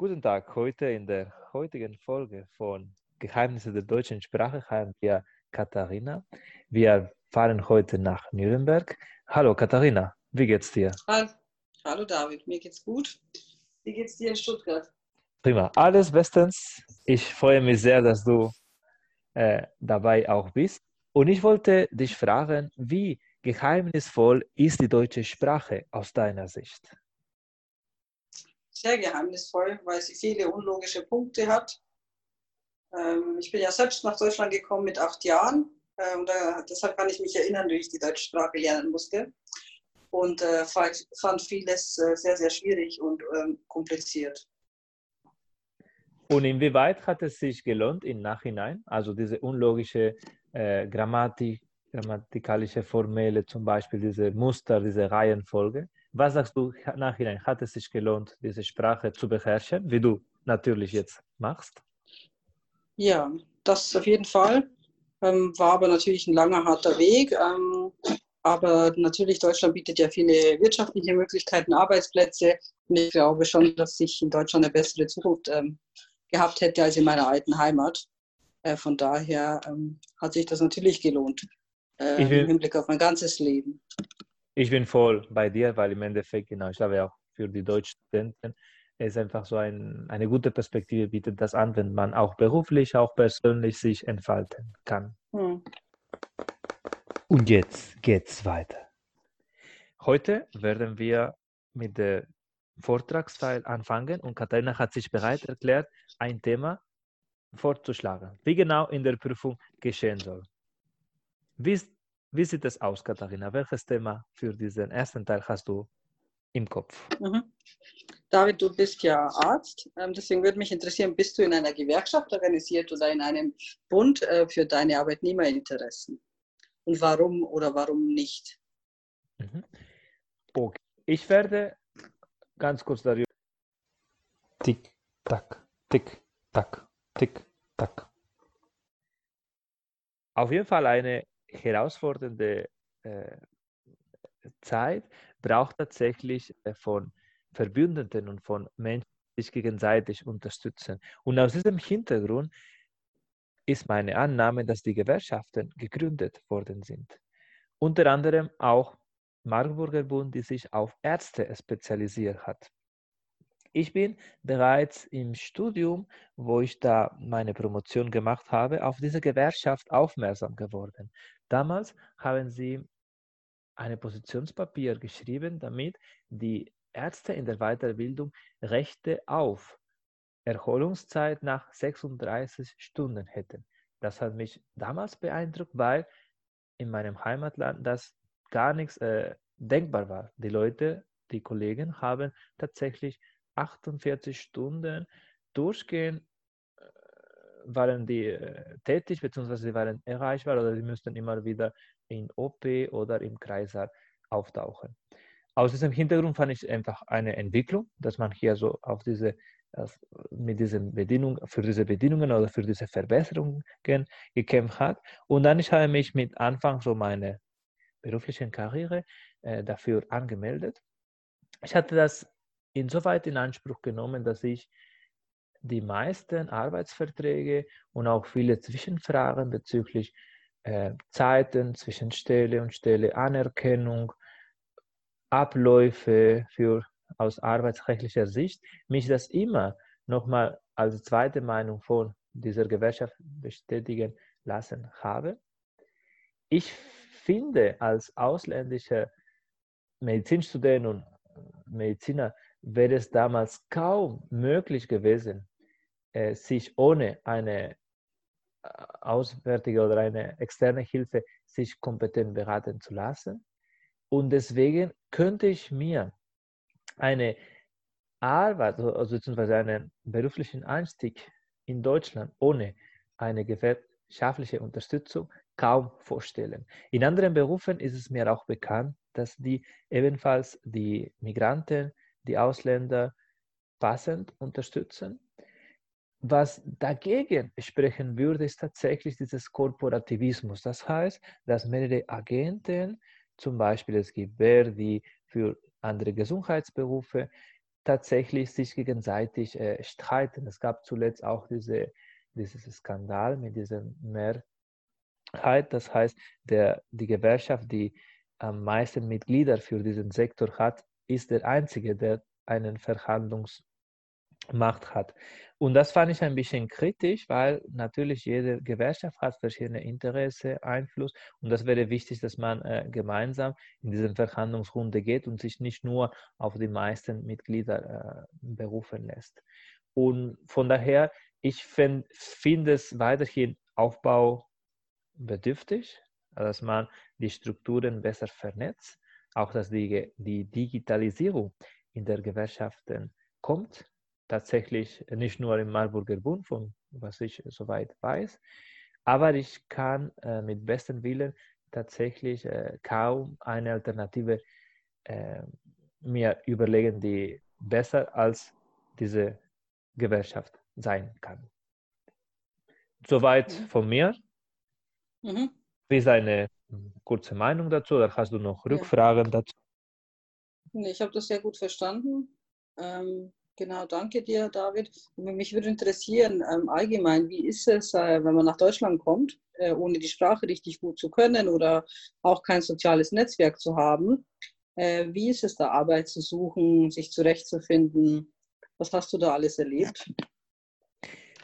Guten Tag. Heute in der heutigen Folge von Geheimnisse der deutschen Sprache haben wir Katharina. Wir fahren heute nach Nürnberg. Hallo Katharina, wie geht's dir? Hallo David, mir geht's gut. Wie geht's dir in Stuttgart? Prima, alles bestens. Ich freue mich sehr, dass du äh, dabei auch bist. Und ich wollte dich fragen, wie geheimnisvoll ist die deutsche Sprache aus deiner Sicht? Sehr geheimnisvoll, weil sie viele unlogische Punkte hat. Ähm, ich bin ja selbst nach Deutschland gekommen mit acht Jahren. Ähm, da, deshalb kann ich mich erinnern, wie ich die deutsche Sprache lernen musste. Und äh, fand vieles äh, sehr, sehr schwierig und ähm, kompliziert. Und inwieweit hat es sich gelohnt im Nachhinein? Also diese unlogische äh, Grammatik, grammatikalische Formelle, zum Beispiel diese Muster, diese Reihenfolge. Was sagst du nachhinein? Hat es sich gelohnt, diese Sprache zu beherrschen, wie du natürlich jetzt machst? Ja, das auf jeden Fall. Ähm, war aber natürlich ein langer, harter Weg. Ähm, aber natürlich, Deutschland bietet ja viele wirtschaftliche Möglichkeiten, Arbeitsplätze. Und ich glaube schon, dass ich in Deutschland eine bessere Zukunft ähm, gehabt hätte als in meiner alten Heimat. Äh, von daher ähm, hat sich das natürlich gelohnt äh, im Hinblick auf mein ganzes Leben. Ich bin voll bei dir, weil im Endeffekt, genau, ich glaube auch für die deutschen Studenten es einfach so ein, eine gute Perspektive bietet das an, wenn man auch beruflich, auch persönlich sich entfalten kann. Hm. Und jetzt geht's weiter. Heute werden wir mit dem Vortragsteil anfangen und Katharina hat sich bereit erklärt, ein Thema vorzuschlagen, wie genau in der Prüfung geschehen soll. Wie, wie sieht es aus, Katharina? Welches Thema für diesen ersten Teil hast du im Kopf? Mhm. David, du bist ja Arzt, ähm, deswegen würde mich interessieren, bist du in einer Gewerkschaft organisiert oder in einem Bund äh, für deine Arbeitnehmerinteressen? Und warum oder warum nicht? Mhm. Okay. Ich werde ganz kurz darüber. Tick, tack, tick, tack, tick, tack. Auf jeden Fall eine herausfordernde äh, Zeit braucht tatsächlich äh, von Verbündeten und von Menschen, die sich gegenseitig unterstützen. Und aus diesem Hintergrund ist meine Annahme, dass die Gewerkschaften gegründet worden sind. Unter anderem auch Marburger Bund, die sich auf Ärzte spezialisiert hat. Ich bin bereits im Studium, wo ich da meine Promotion gemacht habe, auf diese Gewerkschaft aufmerksam geworden. Damals haben sie ein Positionspapier geschrieben, damit die Ärzte in der Weiterbildung Rechte auf Erholungszeit nach 36 Stunden hätten. Das hat mich damals beeindruckt, weil in meinem Heimatland das gar nichts äh, denkbar war. Die Leute, die Kollegen haben tatsächlich 48 Stunden durchgehend waren die äh, tätig, beziehungsweise sie waren erreichbar oder sie müssten immer wieder in OP oder im Kreissaal auftauchen. Aus diesem Hintergrund fand ich einfach eine Entwicklung, dass man hier so auf diese mit diesen Bedienungen, für diese Bedienungen oder für diese Verbesserungen gekämpft hat. Und dann ich habe mich mit Anfang so meiner beruflichen Karriere äh, dafür angemeldet. Ich hatte das insoweit in Anspruch genommen, dass ich die meisten Arbeitsverträge und auch viele Zwischenfragen bezüglich äh, Zeiten zwischen Stelle und Stelle, Anerkennung, Abläufe für aus arbeitsrechtlicher Sicht, mich das immer nochmal als zweite Meinung von dieser Gewerkschaft bestätigen lassen habe. Ich finde, als ausländischer Medizinstudent und Mediziner wäre es damals kaum möglich gewesen, äh, sich ohne eine äh, auswärtige oder eine externe Hilfe sich kompetent beraten zu lassen. Und deswegen könnte ich mir eine Arbeit, also beziehungsweise einen beruflichen Einstieg in Deutschland ohne eine gewerkschaftliche Unterstützung kaum vorstellen. In anderen Berufen ist es mir auch bekannt, dass die ebenfalls die Migranten, die Ausländer passend unterstützen. Was dagegen sprechen würde, ist tatsächlich dieses Korporativismus. Das heißt, dass mehrere Agenten, zum Beispiel es gibt Verdi für andere Gesundheitsberufe, tatsächlich sich gegenseitig äh, streiten. Es gab zuletzt auch diese, dieses Skandal mit diesem Mehrheit. Das heißt, der, die Gewerkschaft, die am meisten Mitglieder für diesen Sektor hat, ist der einzige, der einen Verhandlungsmacht hat. Und das fand ich ein bisschen kritisch, weil natürlich jede Gewerkschaft hat verschiedene Interesse, Einfluss. Und das wäre wichtig, dass man äh, gemeinsam in diese Verhandlungsrunde geht und sich nicht nur auf die meisten Mitglieder äh, berufen lässt. Und von daher, ich finde es weiterhin aufbaubedürftig, dass man die Strukturen besser vernetzt, auch dass die, die Digitalisierung in der Gesellschaften kommt tatsächlich nicht nur im Marburger Bund, von was ich soweit weiß, aber ich kann äh, mit bestem Willen tatsächlich äh, kaum eine Alternative äh, mir überlegen, die besser als diese Gewerkschaft sein kann. Soweit mhm. von mir. Mhm. Wie ist eine kurze Meinung dazu oder hast du noch Rückfragen ja. dazu? Ich habe das sehr gut verstanden. Ähm, Genau, danke dir, David. Mich würde interessieren, ähm, allgemein, wie ist es, äh, wenn man nach Deutschland kommt, äh, ohne die Sprache richtig gut zu können oder auch kein soziales Netzwerk zu haben? Äh, wie ist es da, Arbeit zu suchen, sich zurechtzufinden? Was hast du da alles erlebt?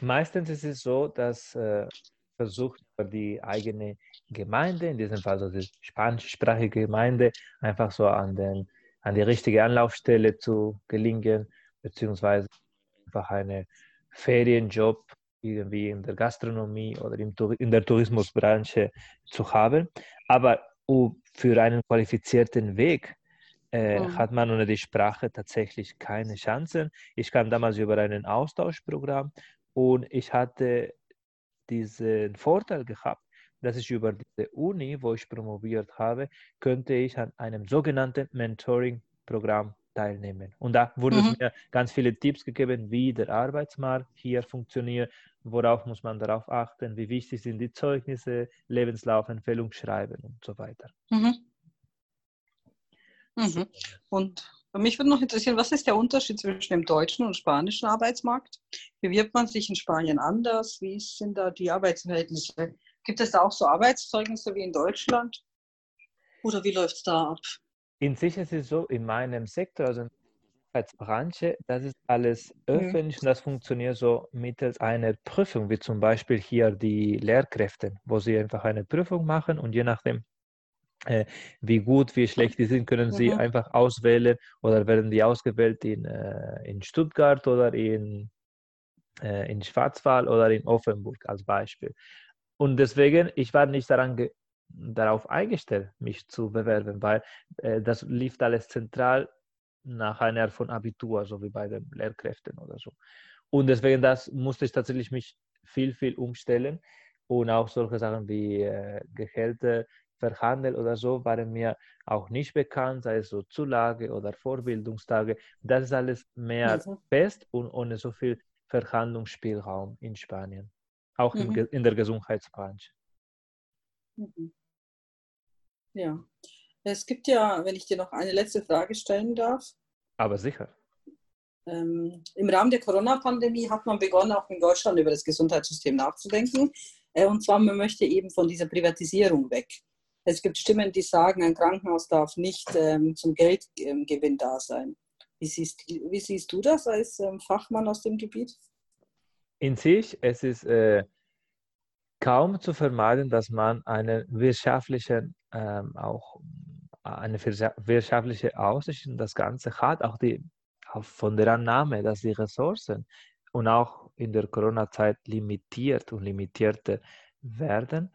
Meistens ist es so, dass äh, versucht die eigene Gemeinde, in diesem Fall so die spanischsprachige Gemeinde, einfach so an, den, an die richtige Anlaufstelle zu gelingen beziehungsweise einfach einen Ferienjob irgendwie in der Gastronomie oder in der Tourismusbranche zu haben. Aber für einen qualifizierten Weg äh, mhm. hat man ohne die Sprache tatsächlich keine Chancen. Ich kam damals über ein Austauschprogramm und ich hatte diesen Vorteil gehabt, dass ich über diese Uni, wo ich promoviert habe, könnte ich an einem sogenannten Mentoring-Programm teilnehmen. Und da wurden mhm. mir ganz viele Tipps gegeben, wie der Arbeitsmarkt hier funktioniert, worauf muss man darauf achten, wie wichtig sind die Zeugnisse, Lebenslauf, Empfehlungsschreiben und so weiter. Mhm. Mhm. Und mich würde noch interessieren, was ist der Unterschied zwischen dem deutschen und spanischen Arbeitsmarkt? Bewirbt man sich in Spanien anders? Wie sind da die Arbeitsverhältnisse? Gibt es da auch so Arbeitszeugnisse wie in Deutschland? Oder wie läuft es da ab? In sich ist es so, in meinem Sektor, also als Branche, das ist alles mhm. öffentlich mhm. und das funktioniert so mittels einer Prüfung, wie zum Beispiel hier die Lehrkräfte, wo sie einfach eine Prüfung machen und je nachdem, äh, wie gut, wie schlecht die sind, können sie mhm. einfach auswählen oder werden die ausgewählt in, äh, in Stuttgart oder in, äh, in Schwarzwald oder in Offenburg als Beispiel. Und deswegen, ich war nicht daran darauf eingestellt, mich zu bewerben, weil äh, das lief alles zentral nach einer von Abitur, so wie bei den Lehrkräften oder so. Und deswegen das musste ich tatsächlich mich viel, viel umstellen und auch solche Sachen wie äh, Gehälter verhandeln oder so waren mir auch nicht bekannt, sei es so Zulage oder Vorbildungstage. Das ist alles mehr mhm. fest und ohne so viel Verhandlungsspielraum in Spanien, auch mhm. im, in der Gesundheitsbranche. Mhm. Ja. Es gibt ja, wenn ich dir noch eine letzte Frage stellen darf. Aber sicher. Ähm, Im Rahmen der Corona-Pandemie hat man begonnen, auch in Deutschland über das Gesundheitssystem nachzudenken. Äh, und zwar, man möchte eben von dieser Privatisierung weg. Es gibt Stimmen, die sagen, ein Krankenhaus darf nicht ähm, zum Geldgewinn ähm, da sein. Wie siehst, wie siehst du das als ähm, Fachmann aus dem Gebiet? In sich, es ist äh, kaum zu vermeiden, dass man eine wirtschaftliche, ähm, auch eine wirtschaftliche Aussicht in das Ganze hat, auch die auch von der Annahme, dass die Ressourcen und auch in der Corona-Zeit limitiert und limitierte werden.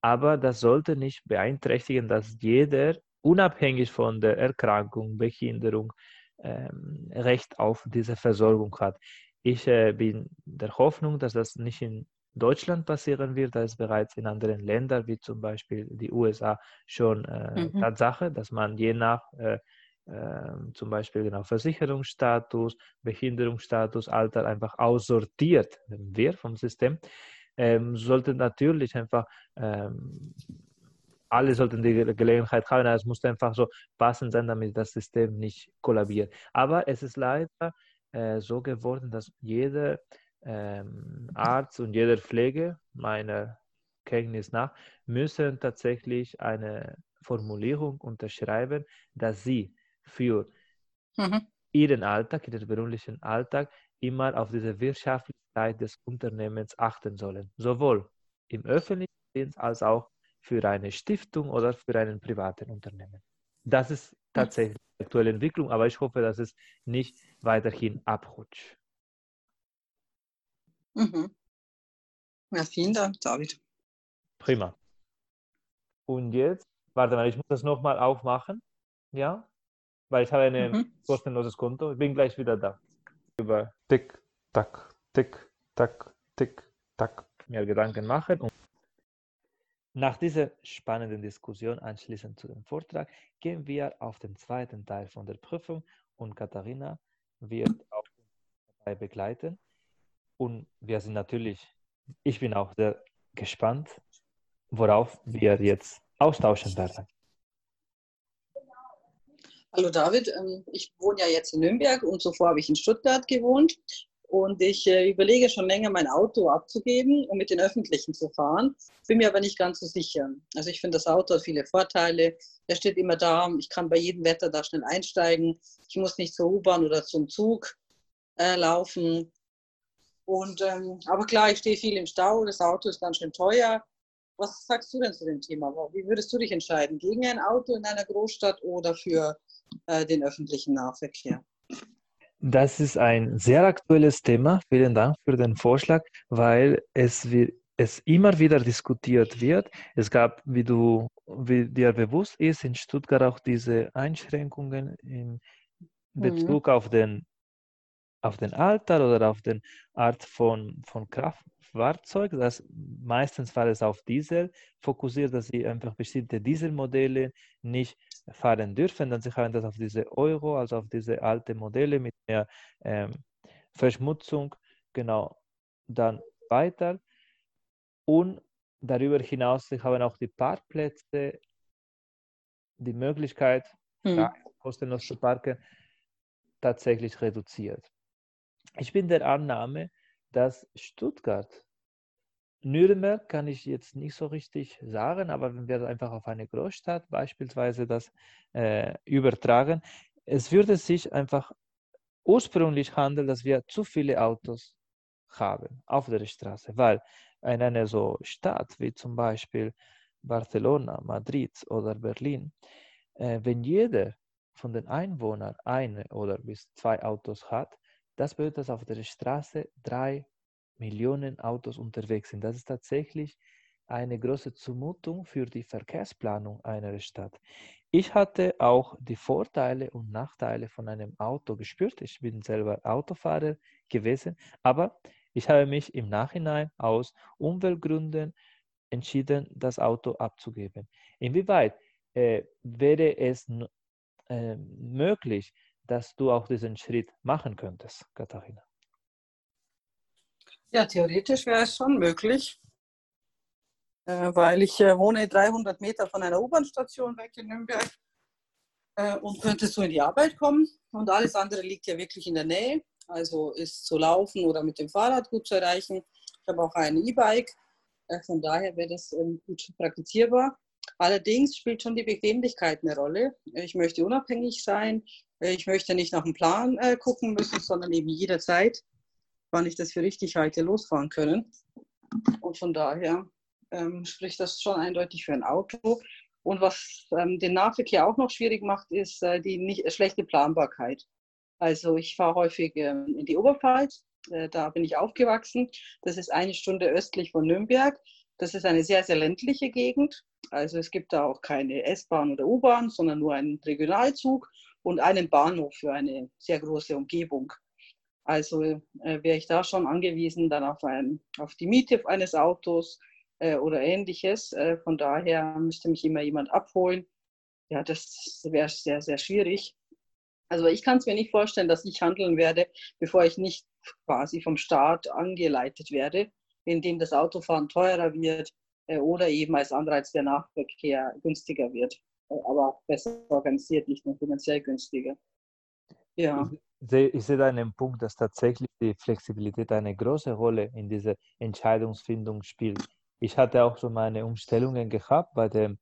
Aber das sollte nicht beeinträchtigen, dass jeder unabhängig von der Erkrankung, Behinderung, ähm, Recht auf diese Versorgung hat. Ich äh, bin der Hoffnung, dass das nicht in Deutschland passieren wird, da ist bereits in anderen Ländern, wie zum Beispiel die USA, schon äh, mhm. Tatsache, dass man je nach äh, äh, zum Beispiel genau Versicherungsstatus, Behinderungsstatus, Alter einfach aussortiert wird vom System. Ähm, sollte natürlich einfach ähm, alle sollten die Gelegenheit haben. Es muss einfach so passend sein, damit das System nicht kollabiert. Aber es ist leider äh, so geworden, dass jeder ähm, Arzt und jeder Pflege, meiner Kenntnis nach, müssen tatsächlich eine Formulierung unterschreiben, dass sie für mhm. ihren Alltag, ihren beruflichen Alltag, immer auf diese Wirtschaftlichkeit des Unternehmens achten sollen. Sowohl im öffentlichen Dienst als auch für eine Stiftung oder für einen privaten Unternehmen. Das ist tatsächlich die aktuelle Entwicklung, aber ich hoffe, dass es nicht weiterhin abrutscht. Mhm. Ja, vielen Dank, David. Prima. Und jetzt, warte mal, ich muss das nochmal aufmachen. Ja? Weil ich habe ein mhm. kostenloses Konto. Ich bin gleich wieder da. Über Tick, Tack, Tick, Tack, Tick, Tack mir Gedanken machen. Und nach dieser spannenden Diskussion anschließend zu dem Vortrag gehen wir auf den zweiten Teil von der Prüfung und Katharina wird auch dabei begleiten. Und wir sind natürlich, ich bin auch sehr gespannt, worauf wir jetzt austauschen werden. Hallo David, ähm, ich wohne ja jetzt in Nürnberg und zuvor habe ich in Stuttgart gewohnt. Und ich äh, überlege schon länger, mein Auto abzugeben und mit den Öffentlichen zu fahren. Bin mir aber nicht ganz so sicher. Also ich finde, das Auto hat viele Vorteile. Er steht immer da. Ich kann bei jedem Wetter da schnell einsteigen. Ich muss nicht zur U-Bahn oder zum Zug äh, laufen. Und, ähm, aber klar, ich stehe viel im Stau. Das Auto ist ganz schön teuer. Was sagst du denn zu dem Thema? Wie würdest du dich entscheiden? Gegen ein Auto in einer Großstadt oder für äh, den öffentlichen Nahverkehr? Das ist ein sehr aktuelles Thema. Vielen Dank für den Vorschlag, weil es, es immer wieder diskutiert wird. Es gab, wie du wie dir bewusst ist, in Stuttgart auch diese Einschränkungen in mhm. Bezug mhm. auf, den, auf den Alter oder auf den Art von, von Kraft, Fahrzeug, das meistens war es auf Diesel fokussiert, dass sie einfach bestimmte Dieselmodelle nicht fahren dürfen. Dann sie haben das auf diese Euro, also auf diese alte Modelle mit mehr ähm, Verschmutzung, genau, dann weiter. Und darüber hinaus sie haben auch die Parkplätze, die Möglichkeit, hm. kostenlos zu parken, tatsächlich reduziert. Ich bin der Annahme, dass Stuttgart, Nürnberg kann ich jetzt nicht so richtig sagen, aber wenn wir einfach auf eine Großstadt beispielsweise das äh, übertragen, es würde sich einfach ursprünglich handeln, dass wir zu viele Autos haben auf der Straße, weil in einer so Stadt wie zum Beispiel Barcelona, Madrid oder Berlin, äh, wenn jeder von den Einwohnern eine oder bis zwei Autos hat, das bedeutet, dass auf der Straße drei Millionen Autos unterwegs sind. Das ist tatsächlich eine große Zumutung für die Verkehrsplanung einer Stadt. Ich hatte auch die Vorteile und Nachteile von einem Auto gespürt. Ich bin selber Autofahrer gewesen, aber ich habe mich im Nachhinein aus Umweltgründen entschieden, das Auto abzugeben. Inwieweit äh, wäre es äh, möglich, dass du auch diesen Schritt machen könntest, Katharina? Ja, theoretisch wäre es schon möglich, äh, weil ich äh, wohne 300 Meter von einer U-Bahn-Station weg in Nürnberg äh, und könnte so in die Arbeit kommen. Und alles andere liegt ja wirklich in der Nähe, also ist zu laufen oder mit dem Fahrrad gut zu erreichen. Ich habe auch ein E-Bike, von daher wäre das ähm, gut praktizierbar. Allerdings spielt schon die Bequemlichkeit eine Rolle. Ich möchte unabhängig sein. Ich möchte nicht nach dem Plan äh, gucken müssen, sondern eben jederzeit, wann ich das für richtig halte, losfahren können. Und von daher ähm, spricht das schon eindeutig für ein Auto. Und was ähm, den Nahverkehr auch noch schwierig macht, ist äh, die nicht, äh, schlechte Planbarkeit. Also ich fahre häufig ähm, in die Oberpfalz, äh, da bin ich aufgewachsen. Das ist eine Stunde östlich von Nürnberg. Das ist eine sehr, sehr ländliche Gegend. Also es gibt da auch keine S-Bahn oder U-Bahn, sondern nur einen Regionalzug und einen Bahnhof für eine sehr große Umgebung. Also äh, wäre ich da schon angewiesen dann auf, ein, auf die Miete eines Autos äh, oder ähnliches. Äh, von daher müsste mich immer jemand abholen. Ja, das wäre sehr, sehr schwierig. Also ich kann es mir nicht vorstellen, dass ich handeln werde, bevor ich nicht quasi vom Staat angeleitet werde indem das Autofahren teurer wird, äh, oder eben als Anreiz der Nahverkehr günstiger wird, aber besser organisiert, nicht nur finanziell günstiger. Ja. Ich sehe, sehe einen Punkt, dass tatsächlich die Flexibilität eine große Rolle in dieser Entscheidungsfindung spielt. Ich hatte auch schon meine Umstellungen gehabt bei dem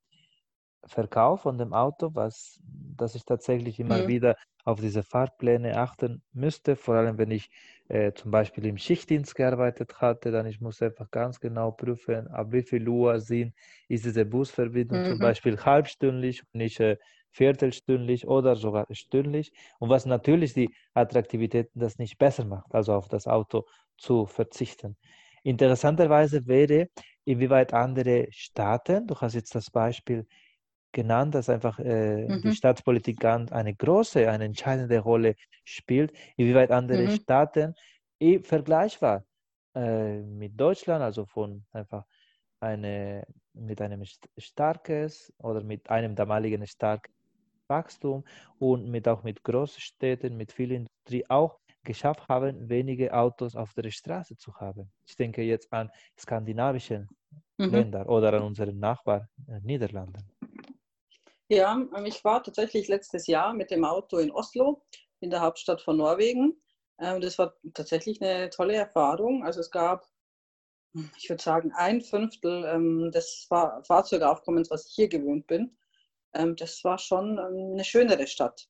Verkauf von dem Auto, was, dass ich tatsächlich immer mhm. wieder auf diese Fahrpläne achten müsste, vor allem wenn ich äh, zum Beispiel im Schichtdienst gearbeitet hatte, dann ich muss einfach ganz genau prüfen, ab wie viel Uhr sind, ist diese Busverbindung mhm. zum Beispiel halbstündlich und nicht äh, viertelstündlich oder sogar stündlich und was natürlich die Attraktivität das nicht besser macht, also auf das Auto zu verzichten. Interessanterweise wäre, inwieweit andere Staaten, du hast jetzt das Beispiel genannt, dass einfach äh, mhm. die Staatspolitik eine große, eine entscheidende Rolle spielt, inwieweit andere mhm. Staaten eh vergleichbar äh, mit Deutschland, also von einfach eine, mit einem starkes oder mit einem damaligen starken Wachstum und mit auch mit Großstädten, mit viel Industrie auch geschafft haben, wenige Autos auf der Straße zu haben. Ich denke jetzt an skandinavische mhm. Länder oder an unsere Nachbarn äh, Niederlande. Ja, ähm, ich war tatsächlich letztes Jahr mit dem Auto in Oslo, in der Hauptstadt von Norwegen. Ähm, das war tatsächlich eine tolle Erfahrung. Also es gab, ich würde sagen, ein Fünftel ähm, des Fahrzeugaufkommens, was ich hier gewöhnt bin. Das war schon eine schönere Stadt,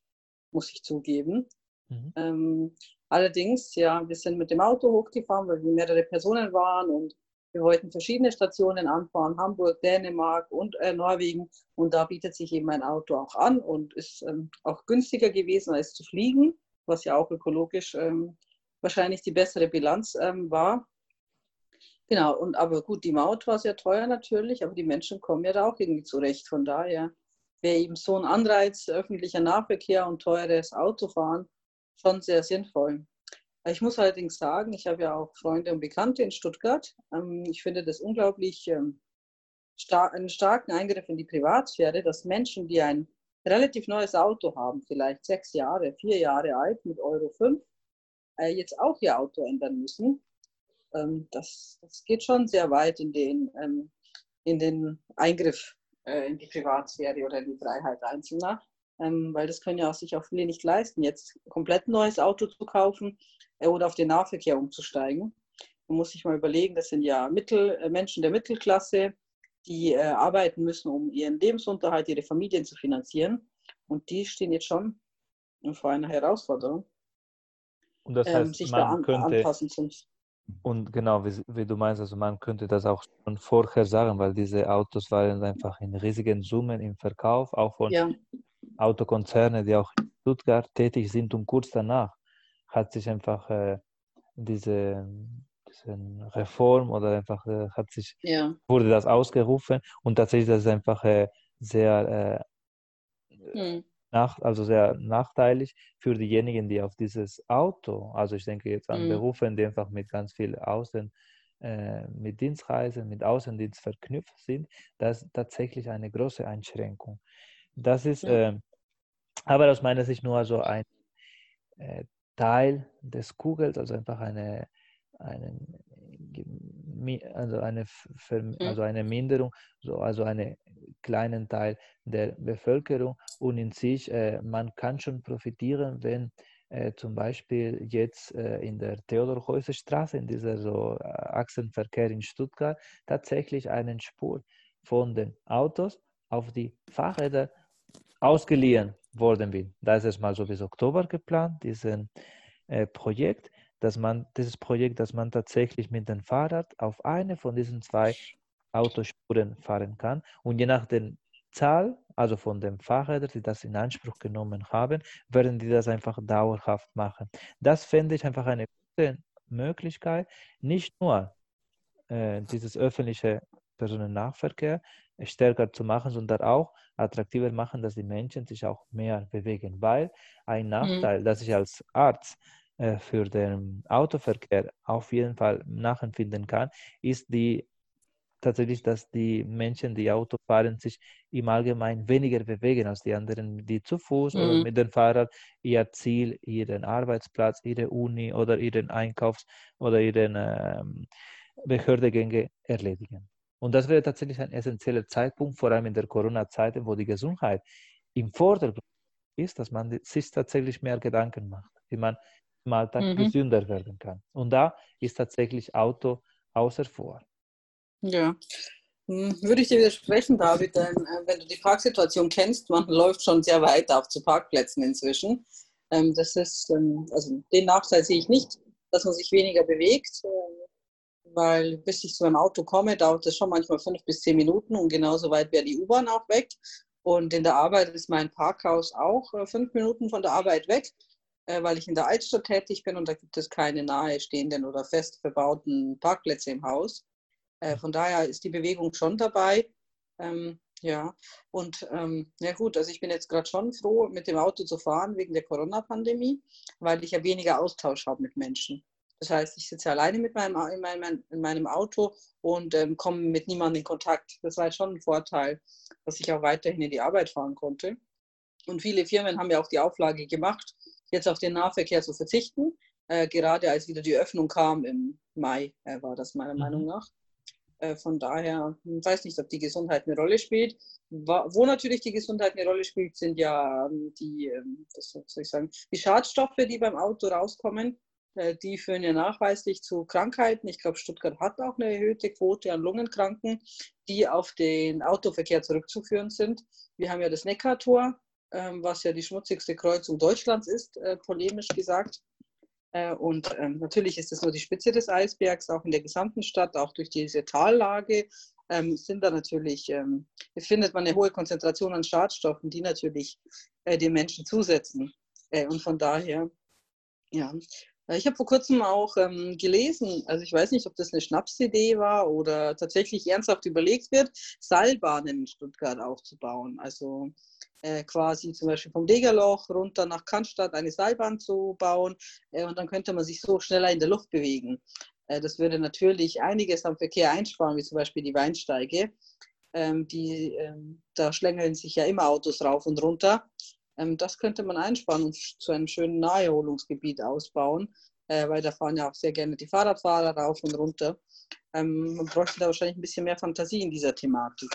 muss ich zugeben. Mhm. Allerdings, ja, wir sind mit dem Auto hochgefahren, weil wir mehrere Personen waren und wir wollten verschiedene Stationen anfahren, Hamburg, Dänemark und äh, Norwegen. Und da bietet sich eben ein Auto auch an und ist ähm, auch günstiger gewesen als zu fliegen, was ja auch ökologisch ähm, wahrscheinlich die bessere Bilanz ähm, war. Genau, und aber gut, die Maut war sehr teuer natürlich, aber die Menschen kommen ja da auch irgendwie zurecht. Von daher wäre eben so ein Anreiz, öffentlicher Nahverkehr und teures Autofahren schon sehr sinnvoll. Ich muss allerdings sagen, ich habe ja auch Freunde und Bekannte in Stuttgart. Ähm, ich finde das unglaublich ähm, einen starken Eingriff in die Privatsphäre, dass Menschen, die ein relativ neues Auto haben, vielleicht sechs Jahre, vier Jahre alt mit Euro 5, äh, jetzt auch ihr Auto ändern müssen. Ähm, das, das geht schon sehr weit in den, in den Eingriff äh, in die Privatsphäre oder in die Freiheit Einzelner. Weil das können ja auch sich auch viele nicht leisten, jetzt komplett ein neues Auto zu kaufen oder auf den Nahverkehr umzusteigen. Man muss sich mal überlegen, das sind ja Mittel, äh, Menschen der Mittelklasse, die äh, arbeiten müssen, um ihren Lebensunterhalt, ihre Familien zu finanzieren. Und die stehen jetzt schon vor einer Herausforderung. Und das ähm, heißt, ähm, sich man da an, könnte, anpassen zu. Und genau, wie, wie, du meinst, also man könnte das auch schon vorher sagen, weil diese Autos waren einfach in riesigen Summen im Verkauf, auch von ja. Autokonzernen, die auch in Stuttgart tätig sind und kurz danach hat sich einfach äh, diese, diese, Reform oder einfach äh, hat sich, ja. wurde das ausgerufen und tatsächlich das ist einfach äh, sehr, äh, hm. nach, also sehr nachteilig für diejenigen, die auf dieses Auto, also ich denke jetzt an hm. Berufe, die einfach mit ganz viel Außen, äh, mit Dienstreisen, mit Außendienst verknüpft sind, das ist tatsächlich eine große Einschränkung. Das ist ja. Ähm, aber aus meiner Sicht nur so ein äh, Teil des Kugels, also einfach eine, eine, also eine, mhm. also eine Minderung, so, also einen kleinen Teil der Bevölkerung. Und in sich, äh, man kann schon profitieren, wenn äh, zum Beispiel jetzt äh, in der Theodor-Heuser-Straße, in dieser so Achsenverkehr in Stuttgart, tatsächlich einen Spur von den Autos auf die Fahrräder ausgeliehen worden bin. Da ist es mal so bis Oktober geplant, diesen äh, Projekt, dass man, dieses Projekt, dass man tatsächlich mit dem Fahrrad auf eine von diesen zwei Autospuren fahren kann. Und je nach der Zahl, also von den Fahrrädern, die das in Anspruch genommen haben, werden die das einfach dauerhaft machen. Das fände ich einfach eine gute Möglichkeit, nicht nur äh, dieses öffentliche Personennahverkehr stärker zu machen, sondern auch attraktiver machen, dass die Menschen sich auch mehr bewegen. Weil ein mhm. Nachteil, mhm. dass ich als Arzt äh, für den Autoverkehr auf jeden Fall nachempfinden kann, ist die tatsächlich, dass die Menschen, die Auto fahren, sich im Allgemeinen weniger bewegen als die anderen, die zu Fuß mhm. oder mit dem Fahrrad ihr Ziel, ihren Arbeitsplatz, ihre Uni oder ihren Einkaufs- oder ihren ähm, Behördegänge erledigen. Und das wäre tatsächlich ein essentieller Zeitpunkt, vor allem in der Corona-Zeit, wo die Gesundheit im Vordergrund ist, dass man sich tatsächlich mehr Gedanken macht, wie man im Alltag mhm. gesünder werden kann. Und da ist tatsächlich Auto außer vor. Ja, hm, würde ich dir widersprechen, David, denn äh, wenn du die Parksituation kennst, man läuft schon sehr weit auch zu Parkplätzen inzwischen. Ähm, das ist, ähm, also den Nachteil sehe ich nicht, dass man sich weniger bewegt, äh, weil bis ich zu meinem Auto komme, dauert es schon manchmal fünf bis zehn Minuten und genauso weit wäre die U-Bahn auch weg. Und in der Arbeit ist mein Parkhaus auch äh, fünf Minuten von der Arbeit weg, äh, weil ich in der Altstadt tätig bin und da gibt es keine nahestehenden oder fest verbauten Parkplätze im Haus. Äh, von daher ist die Bewegung schon dabei. Ähm, ja, und ähm, ja gut, also ich bin jetzt gerade schon froh, mit dem Auto zu fahren wegen der Corona-Pandemie, weil ich ja weniger Austausch habe mit Menschen. Das heißt, ich sitze alleine mit meinem, in, meinem, in meinem Auto und ähm, komme mit niemandem in Kontakt. Das war halt schon ein Vorteil, dass ich auch weiterhin in die Arbeit fahren konnte. Und viele Firmen haben ja auch die Auflage gemacht, jetzt auf den Nahverkehr zu verzichten. Äh, gerade als wieder die Öffnung kam im Mai, äh, war das meiner mhm. Meinung nach. Äh, von daher ich weiß nicht, ob die Gesundheit eine Rolle spielt. Wo natürlich die Gesundheit eine Rolle spielt, sind ja ähm, die, ähm, was soll ich sagen, die Schadstoffe, die beim Auto rauskommen. Äh, die führen ja nachweislich zu Krankheiten. Ich glaube, Stuttgart hat auch eine erhöhte Quote an Lungenkranken, die auf den Autoverkehr zurückzuführen sind. Wir haben ja das Neckartor, ähm, was ja die schmutzigste Kreuzung Deutschlands ist, äh, polemisch gesagt. Äh, und ähm, natürlich ist es nur die Spitze des Eisbergs, auch in der gesamten Stadt, auch durch diese Tallage ähm, sind da natürlich, findet man eine hohe Konzentration an Schadstoffen, die natürlich den Menschen zusetzen. Und von daher, ja. Ich habe vor kurzem auch ähm, gelesen, also ich weiß nicht, ob das eine Schnapsidee war oder tatsächlich ernsthaft überlegt wird, Seilbahnen in Stuttgart aufzubauen. Also äh, quasi zum Beispiel vom Degerloch runter nach Cannstatt eine Seilbahn zu bauen äh, und dann könnte man sich so schneller in der Luft bewegen. Äh, das würde natürlich einiges am Verkehr einsparen, wie zum Beispiel die Weinsteige. Ähm, die, ähm, da schlängeln sich ja immer Autos rauf und runter. Ähm, das könnte man einsparen und zu einem schönen Naherholungsgebiet ausbauen, äh, weil da fahren ja auch sehr gerne die Fahrradfahrer rauf und runter. Ähm, man bräuchte da wahrscheinlich ein bisschen mehr Fantasie in dieser Thematik.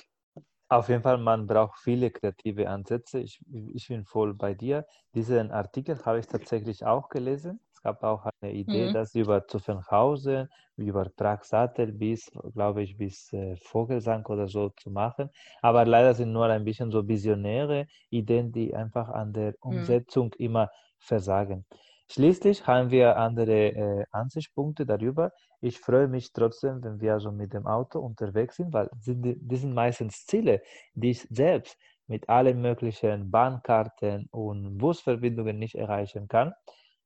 Auf jeden Fall, man braucht viele kreative Ansätze. Ich, ich bin voll bei dir. Diesen Artikel habe ich tatsächlich auch gelesen. Gab auch eine Idee, mhm. das über Zuffenhausen, über Pragsattel bis, glaube ich, bis äh, Vogelsang oder so zu machen. Aber leider sind nur ein bisschen so visionäre Ideen, die einfach an der mhm. Umsetzung mhm. immer versagen. Schließlich haben wir andere äh, Ansichtspunkte darüber. Ich freue mich trotzdem, wenn wir also mit dem Auto unterwegs sind, weil die, die sind meistens Ziele, die ich selbst mit allen möglichen Bahnkarten und Busverbindungen nicht erreichen kann.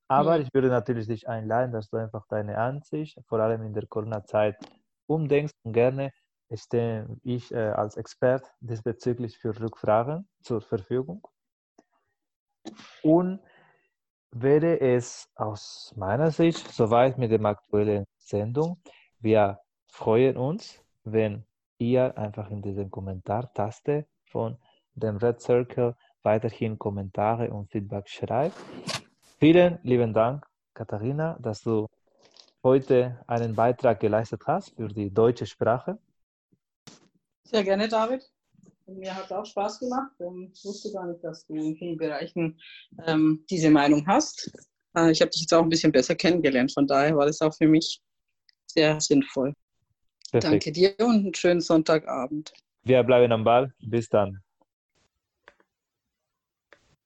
Aber ich würde natürlich dich einladen, dass du einfach deine Ansicht, vor allem in der Corona-Zeit, umdenkst und gerne stehe ich äh, als Expert diesbezüglich für Rückfragen zur Verfügung. Und wäre es aus meiner Sicht soweit mit der aktuellen Sendung. Wir freuen uns, wenn ihr einfach in diese Kommentartaste von dem Red Circle weiterhin Kommentare und Feedback schreibt. Vielen lieben Dank, Katharina, dass du heute einen Beitrag geleistet hast für die deutsche Sprache. Sehr gerne, David. Mir hat es auch Spaß gemacht. Ich wusste gar nicht, dass du in vielen Bereichen ähm, diese Meinung hast. Äh, ich habe dich jetzt auch ein bisschen besser kennengelernt. Von daher war das auch für mich sehr sinnvoll. Perfekt. Danke dir und einen schönen Sonntagabend. Wir bleiben am Ball. Bis dann.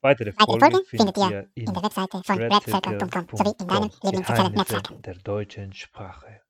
Weitere Folgen findet ihr in der Webseite von redcircle.com sowie in deinen Lieblingssozialen Netzwerken der deutschen Sprache.